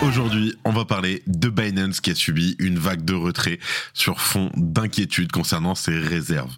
Aujourd'hui, on va parler de Binance qui a subi une vague de retrait sur fond d'inquiétude concernant ses réserves.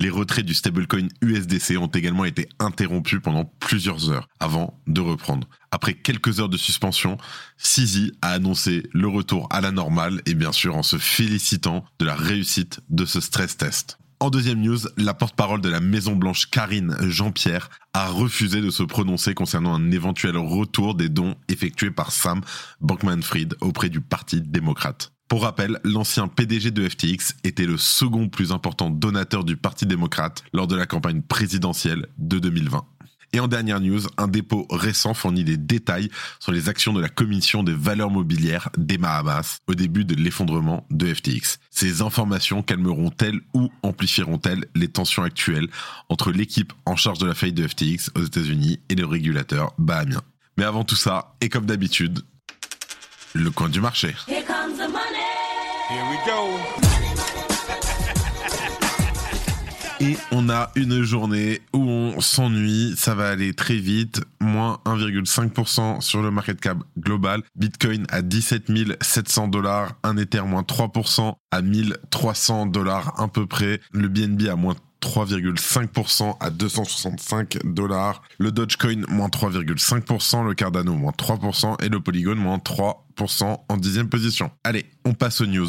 Les retraits du stablecoin USDC ont également été interrompus pendant plusieurs heures avant de reprendre. Après quelques heures de suspension, CZ a annoncé le retour à la normale et bien sûr en se félicitant de la réussite de ce stress test. En deuxième news, la porte-parole de la Maison Blanche Karine Jean-Pierre a refusé de se prononcer concernant un éventuel retour des dons effectués par Sam Bankman-Fried auprès du Parti démocrate. Pour rappel, l'ancien PDG de FTX était le second plus important donateur du Parti démocrate lors de la campagne présidentielle de 2020. Et en dernière news, un dépôt récent fournit des détails sur les actions de la Commission des valeurs mobilières des Bahamas au début de l'effondrement de FTX. Ces informations calmeront-elles ou amplifieront-elles les tensions actuelles entre l'équipe en charge de la faillite de FTX aux États-Unis et le régulateur bahamien Mais avant tout ça, et comme d'habitude, le coin du marché. Here comes the money. Here we go. Et on a une journée où on s'ennuie, ça va aller très vite, moins 1,5% sur le market cap global, Bitcoin à 17 700 dollars, un Ether moins 3% à 1300 dollars à peu près, le BNB à moins 3,5% à 265 dollars, le Dogecoin moins 3,5%, le Cardano moins 3% et le Polygon moins 3% en dixième position. Allez, on passe aux news.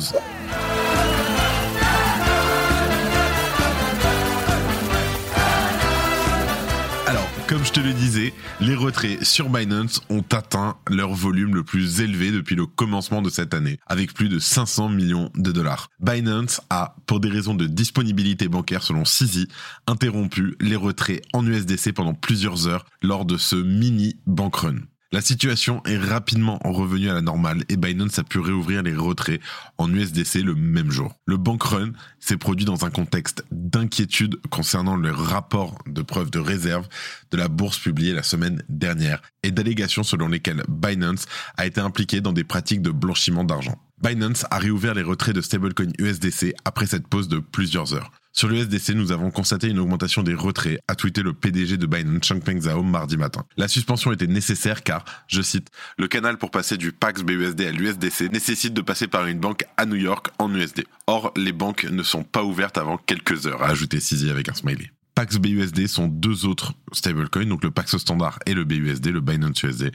Comme je te le disais, les retraits sur Binance ont atteint leur volume le plus élevé depuis le commencement de cette année, avec plus de 500 millions de dollars. Binance a, pour des raisons de disponibilité bancaire selon CZ, interrompu les retraits en USDC pendant plusieurs heures lors de ce mini bank run. La situation est rapidement revenue à la normale et Binance a pu réouvrir les retraits en USDC le même jour. Le bank run s'est produit dans un contexte d'inquiétude concernant le rapport de preuve de réserve de la bourse publié la semaine dernière et d'allégations selon lesquelles Binance a été impliqué dans des pratiques de blanchiment d'argent. Binance a réouvert les retraits de stablecoin USDC après cette pause de plusieurs heures. Sur l'USDC, nous avons constaté une augmentation des retraits, a tweeté le PDG de Binance, Changpeng Zhao, mardi matin. La suspension était nécessaire car, je cite, le canal pour passer du PAX BUSD à l'USDC nécessite de passer par une banque à New York en USD. Or, les banques ne sont pas ouvertes avant quelques heures, a ajouté Sizi avec un smiley. Pax BUSD sont deux autres stablecoins, donc le Pax standard et le BUSD, le Binance USD.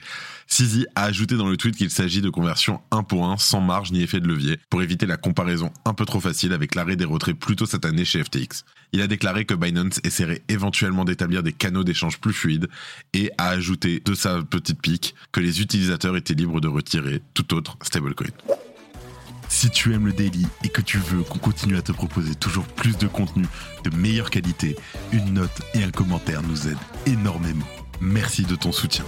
Sizi a ajouté dans le tweet qu'il s'agit de conversions 1 pour 1 sans marge ni effet de levier pour éviter la comparaison un peu trop facile avec l'arrêt des retraits plus tôt cette année chez FTX. Il a déclaré que Binance essaierait éventuellement d'établir des canaux d'échange plus fluides et a ajouté de sa petite pique que les utilisateurs étaient libres de retirer tout autre stablecoin. Si tu aimes le daily et que tu veux qu'on continue à te proposer toujours plus de contenu de meilleure qualité, une note et un commentaire nous aident énormément. Merci de ton soutien.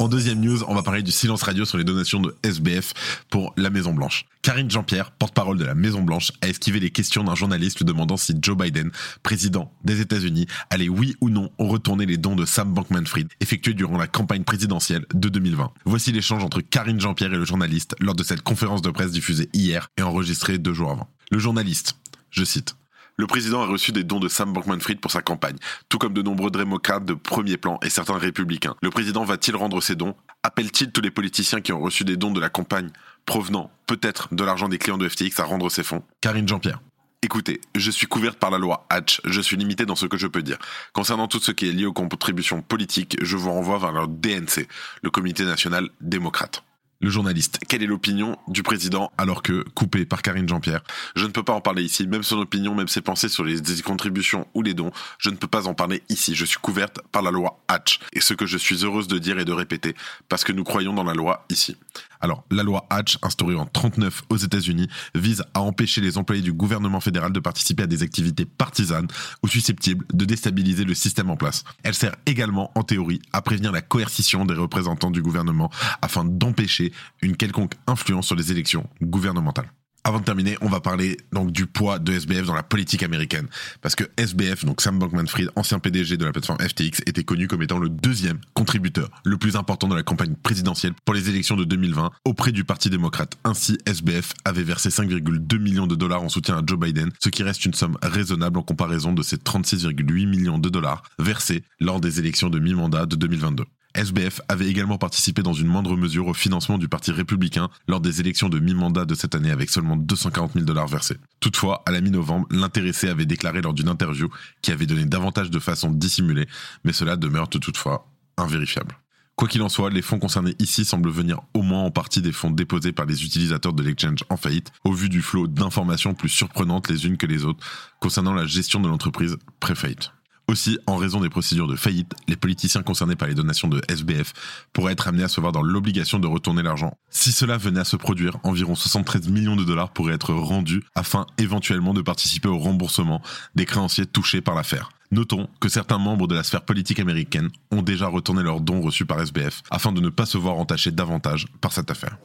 En deuxième news, on va parler du silence radio sur les donations de SBF pour la Maison Blanche. Karine Jean-Pierre, porte-parole de la Maison Blanche, a esquivé les questions d'un journaliste lui demandant si Joe Biden, président des États-Unis, allait oui ou non retourner les dons de Sam Bankman-Fried effectués durant la campagne présidentielle de 2020. Voici l'échange entre Karine Jean-Pierre et le journaliste lors de cette conférence de presse diffusée hier et enregistrée deux jours avant. Le journaliste, je cite, le président a reçu des dons de Sam Bankman-Fried pour sa campagne, tout comme de nombreux démocrates de premier plan et certains républicains. Le président va-t-il rendre ces dons? Appelle-t-il tous les politiciens qui ont reçu des dons de la campagne provenant peut-être de l'argent des clients de FTX à rendre ces fonds? Karine Jean-Pierre. Écoutez, je suis couverte par la loi Hatch, je suis limitée dans ce que je peux dire. Concernant tout ce qui est lié aux contributions politiques, je vous renvoie vers le DNC, le Comité national démocrate. Le journaliste, quelle est l'opinion du président alors que coupé par Karine Jean-Pierre? Je ne peux pas en parler ici, même son opinion, même ses pensées sur les contributions ou les dons, je ne peux pas en parler ici. Je suis couverte par la loi Hatch. Et ce que je suis heureuse de dire et de répéter, parce que nous croyons dans la loi ici. Alors, la loi Hatch, instaurée en 39 aux États-Unis, vise à empêcher les employés du gouvernement fédéral de participer à des activités partisanes ou susceptibles de déstabiliser le système en place. Elle sert également, en théorie, à prévenir la coercition des représentants du gouvernement afin d'empêcher une quelconque influence sur les élections gouvernementales. Avant de terminer, on va parler donc du poids de SBF dans la politique américaine. Parce que SBF, donc Sam Bankman-Fried, ancien PDG de la plateforme FTX, était connu comme étant le deuxième contributeur le plus important de la campagne présidentielle pour les élections de 2020 auprès du Parti démocrate. Ainsi, SBF avait versé 5,2 millions de dollars en soutien à Joe Biden, ce qui reste une somme raisonnable en comparaison de ces 36,8 millions de dollars versés lors des élections de mi-mandat de 2022. SBF avait également participé dans une moindre mesure au financement du Parti républicain lors des élections de mi-mandat de cette année avec seulement 240 000 dollars versés. Toutefois, à la mi-novembre, l'intéressé avait déclaré lors d'une interview qu'il avait donné davantage de façon dissimulée, mais cela demeure toutefois invérifiable. Quoi qu'il en soit, les fonds concernés ici semblent venir au moins en partie des fonds déposés par les utilisateurs de l'exchange en faillite, au vu du flot d'informations plus surprenantes les unes que les autres concernant la gestion de l'entreprise pré-faillite. Aussi, en raison des procédures de faillite, les politiciens concernés par les donations de SBF pourraient être amenés à se voir dans l'obligation de retourner l'argent. Si cela venait à se produire, environ 73 millions de dollars pourraient être rendus afin éventuellement de participer au remboursement des créanciers touchés par l'affaire. Notons que certains membres de la sphère politique américaine ont déjà retourné leurs dons reçus par SBF afin de ne pas se voir entacher davantage par cette affaire.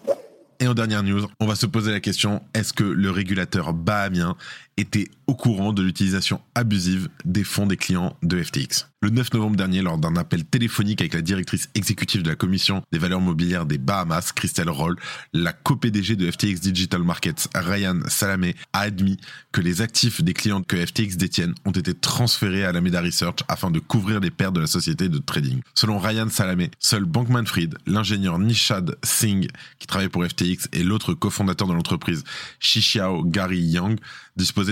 Et en dernière news, on va se poser la question, est-ce que le régulateur bahamien était au courant de l'utilisation abusive des fonds des clients de FTX Le 9 novembre dernier, lors d'un appel téléphonique avec la directrice exécutive de la commission des valeurs mobilières des Bahamas, Christelle Roll, la co-PDG de FTX Digital Markets, Ryan Salamé, a admis que les actifs des clients que FTX détiennent ont été transférés à la Meda Research afin de couvrir les pertes de la société de trading. Selon Ryan Salamé, seul Bankman-Fried, l'ingénieur Nishad Singh, qui travaille pour FTX, et l'autre cofondateur de l'entreprise, Shishiao Gary Yang,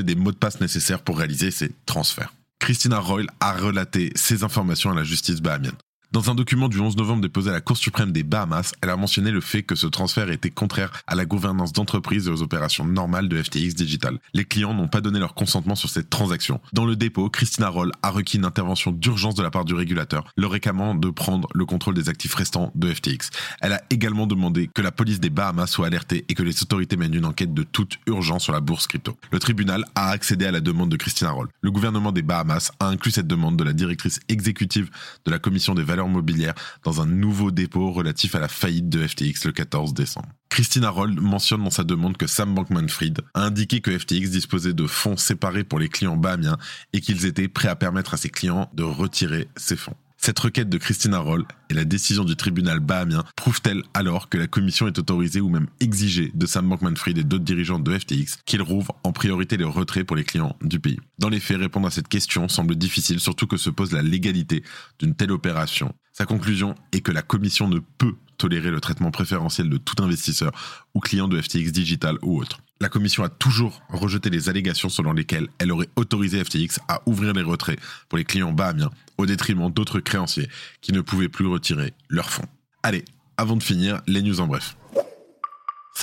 des mots de passe nécessaires pour réaliser ces transferts. Christina Royle a relaté ces informations à la justice bahamienne. Dans un document du 11 novembre déposé à la Cour suprême des Bahamas, elle a mentionné le fait que ce transfert était contraire à la gouvernance d'entreprise et aux opérations normales de FTX Digital. Les clients n'ont pas donné leur consentement sur cette transaction. Dans le dépôt, Christina Roll a requis une intervention d'urgence de la part du régulateur, le réclamant de prendre le contrôle des actifs restants de FTX. Elle a également demandé que la police des Bahamas soit alertée et que les autorités mènent une enquête de toute urgence sur la bourse crypto. Le tribunal a accédé à la demande de Christina Roll. Le gouvernement des Bahamas a inclus cette demande de la directrice exécutive de la commission des valeurs mobilière dans un nouveau dépôt relatif à la faillite de FTX le 14 décembre. Christina Roll mentionne dans sa demande que Sam Bankman-Fried a indiqué que FTX disposait de fonds séparés pour les clients bahamiens et qu'ils étaient prêts à permettre à ses clients de retirer ces fonds. Cette requête de Christina Roll et la décision du tribunal bahamien prouvent-elles alors que la commission est autorisée ou même exigée de Sam Bankman-Fried et d'autres dirigeants de FTX qu'ils rouvrent en priorité les retraits pour les clients du pays? Dans les faits, répondre à cette question semble difficile, surtout que se pose la légalité d'une telle opération. Sa conclusion est que la commission ne peut tolérer le traitement préférentiel de tout investisseur ou client de FTX Digital ou autre la commission a toujours rejeté les allégations selon lesquelles elle aurait autorisé FTX à ouvrir les retraits pour les clients bahamiens au détriment d'autres créanciers qui ne pouvaient plus retirer leurs fonds. Allez, avant de finir, les news en bref.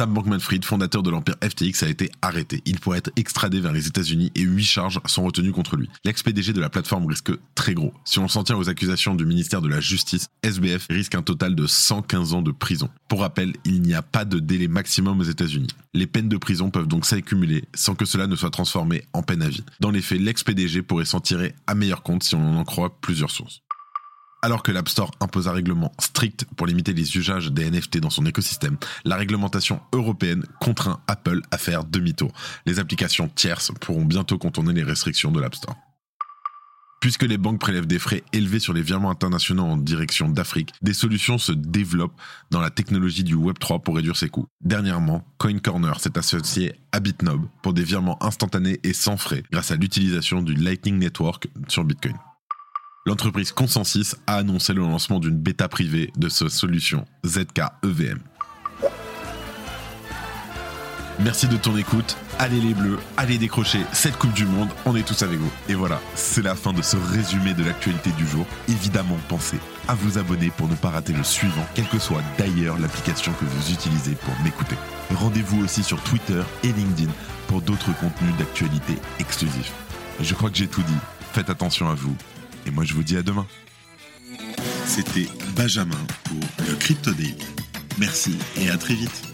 Sam Bankman-Fried, fondateur de l'empire FTX, a été arrêté. Il pourrait être extradé vers les États-Unis et huit charges sont retenues contre lui. L'ex-PDG de la plateforme risque très gros. Si on s'en tient aux accusations du ministère de la Justice, SBF risque un total de 115 ans de prison. Pour rappel, il n'y a pas de délai maximum aux États-Unis. Les peines de prison peuvent donc s'accumuler sans que cela ne soit transformé en peine à vie. Dans les faits, l'ex-PDG pourrait s'en tirer à meilleur compte si on en croit plusieurs sources. Alors que l'App Store impose un règlement strict pour limiter les usages des NFT dans son écosystème, la réglementation européenne contraint Apple à faire demi-tour. Les applications tierces pourront bientôt contourner les restrictions de l'App Store. Puisque les banques prélèvent des frais élevés sur les virements internationaux en direction d'Afrique, des solutions se développent dans la technologie du Web3 pour réduire ses coûts. Dernièrement, CoinCorner s'est associé à Bitnob pour des virements instantanés et sans frais grâce à l'utilisation du Lightning Network sur Bitcoin. L'entreprise Consensus a annoncé le lancement d'une bêta privée de sa solution ZK EVM. Merci de ton écoute. Allez les bleus, allez décrocher cette Coupe du Monde. On est tous avec vous. Et voilà, c'est la fin de ce résumé de l'actualité du jour. Évidemment, pensez à vous abonner pour ne pas rater le suivant, quelle que soit d'ailleurs l'application que vous utilisez pour m'écouter. Rendez-vous aussi sur Twitter et LinkedIn pour d'autres contenus d'actualité exclusifs. Je crois que j'ai tout dit. Faites attention à vous. Et moi, je vous dis à demain. C'était Benjamin pour le Crypto Daily. Merci et à très vite.